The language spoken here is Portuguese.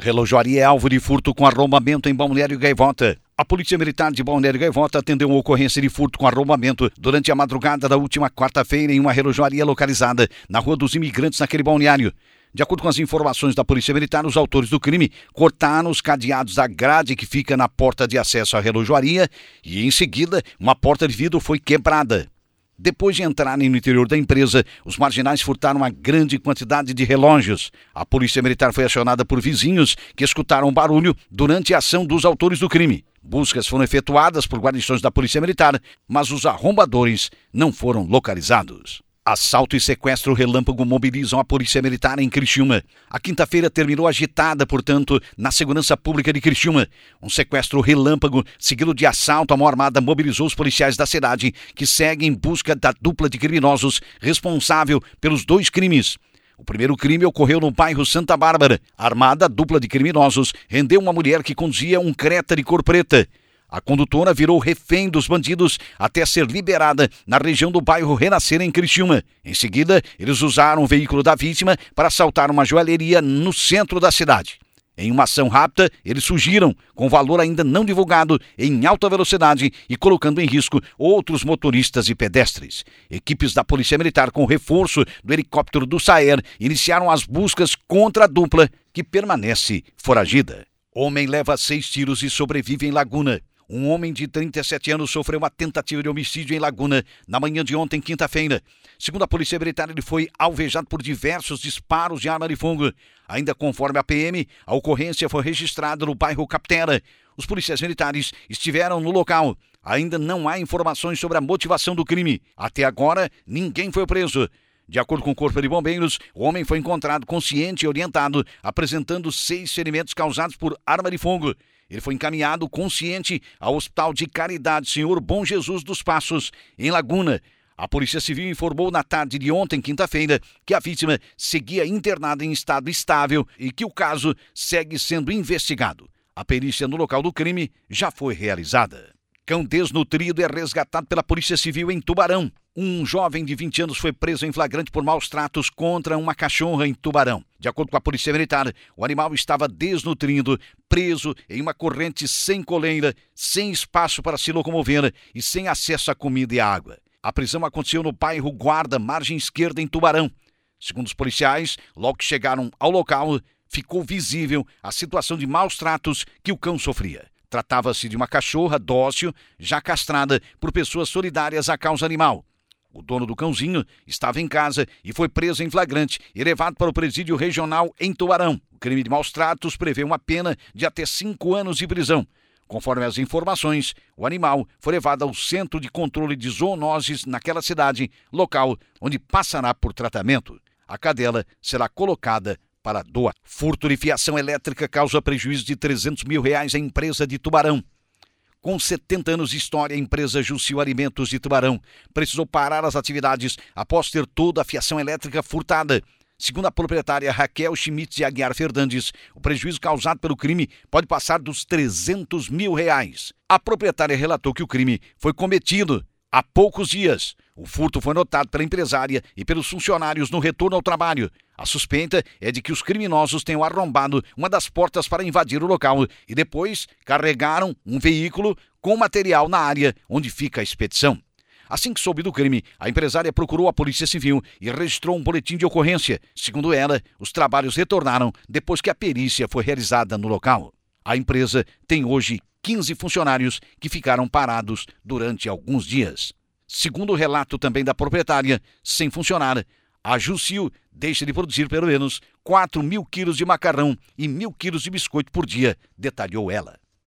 Relojoaria é alvo de furto com arrombamento em Balneário Gaivota. A Polícia Militar de Balneário Gaivota atendeu uma ocorrência de furto com arrombamento durante a madrugada da última quarta-feira em uma relojoaria localizada na Rua dos Imigrantes, naquele balneário. De acordo com as informações da Polícia Militar, os autores do crime cortaram os cadeados da grade que fica na porta de acesso à relojoaria e, em seguida, uma porta de vidro foi quebrada. Depois de entrarem no interior da empresa, os marginais furtaram uma grande quantidade de relógios. A polícia militar foi acionada por vizinhos que escutaram barulho durante a ação dos autores do crime. Buscas foram efetuadas por guarnições da polícia militar, mas os arrombadores não foram localizados. Assalto e sequestro relâmpago mobilizam a Polícia Militar em Criciúma. A quinta-feira terminou agitada, portanto, na segurança pública de Criciúma. Um sequestro relâmpago, seguido de assalto à mão armada, mobilizou os policiais da cidade, que seguem em busca da dupla de criminosos responsável pelos dois crimes. O primeiro crime ocorreu no bairro Santa Bárbara. A armada dupla de criminosos rendeu uma mulher que conduzia um creta de cor preta. A condutora virou refém dos bandidos até ser liberada na região do bairro Renascer, em Criciúma. Em seguida, eles usaram o veículo da vítima para assaltar uma joalheria no centro da cidade. Em uma ação rápida, eles fugiram, com valor ainda não divulgado, em alta velocidade e colocando em risco outros motoristas e pedestres. Equipes da Polícia Militar, com reforço do helicóptero do Saer, iniciaram as buscas contra a dupla, que permanece foragida. Homem leva seis tiros e sobrevive em Laguna. Um homem de 37 anos sofreu uma tentativa de homicídio em Laguna na manhã de ontem, quinta-feira. Segundo a Polícia Militar, ele foi alvejado por diversos disparos de arma de fogo. Ainda conforme a PM, a ocorrência foi registrada no bairro Captera. Os policiais militares estiveram no local. Ainda não há informações sobre a motivação do crime. Até agora, ninguém foi preso. De acordo com o Corpo de Bombeiros, o homem foi encontrado consciente e orientado, apresentando seis ferimentos causados por arma de fogo. Ele foi encaminhado consciente ao Hospital de Caridade Senhor Bom Jesus dos Passos, em Laguna. A Polícia Civil informou na tarde de ontem, quinta-feira, que a vítima seguia internada em estado estável e que o caso segue sendo investigado. A perícia no local do crime já foi realizada. Cão desnutrido é resgatado pela Polícia Civil em Tubarão. Um jovem de 20 anos foi preso em flagrante por maus tratos contra uma cachorra em Tubarão. De acordo com a Polícia Militar, o animal estava desnutrido, preso em uma corrente sem coleira, sem espaço para se locomover e sem acesso a comida e água. A prisão aconteceu no bairro Guarda, margem esquerda, em Tubarão. Segundo os policiais, logo que chegaram ao local, ficou visível a situação de maus tratos que o cão sofria. Tratava-se de uma cachorra dócil, já castrada por pessoas solidárias à causa animal. O dono do cãozinho estava em casa e foi preso em flagrante e levado para o presídio regional em Tubarão. O crime de maus tratos prevê uma pena de até cinco anos de prisão. Conforme as informações, o animal foi levado ao Centro de Controle de Zoonoses naquela cidade, local onde passará por tratamento. A cadela será colocada para doa. Furto de fiação elétrica causa prejuízo de 300 mil reais à empresa de Tubarão. Com 70 anos de história, a empresa Jussiu Alimentos de Tubarão precisou parar as atividades após ter toda a fiação elétrica furtada. Segundo a proprietária Raquel Schmitz de Aguiar Fernandes, o prejuízo causado pelo crime pode passar dos 300 mil reais. A proprietária relatou que o crime foi cometido há poucos dias. O furto foi notado pela empresária e pelos funcionários no retorno ao trabalho. A suspeita é de que os criminosos tenham arrombado uma das portas para invadir o local e depois carregaram um veículo com material na área onde fica a expedição. Assim que soube do crime, a empresária procurou a Polícia Civil e registrou um boletim de ocorrência. Segundo ela, os trabalhos retornaram depois que a perícia foi realizada no local. A empresa tem hoje 15 funcionários que ficaram parados durante alguns dias. Segundo o relato também da proprietária, sem funcionar, a Jusil deixa de produzir pelo menos 4 mil quilos de macarrão e mil quilos de biscoito por dia, detalhou ela.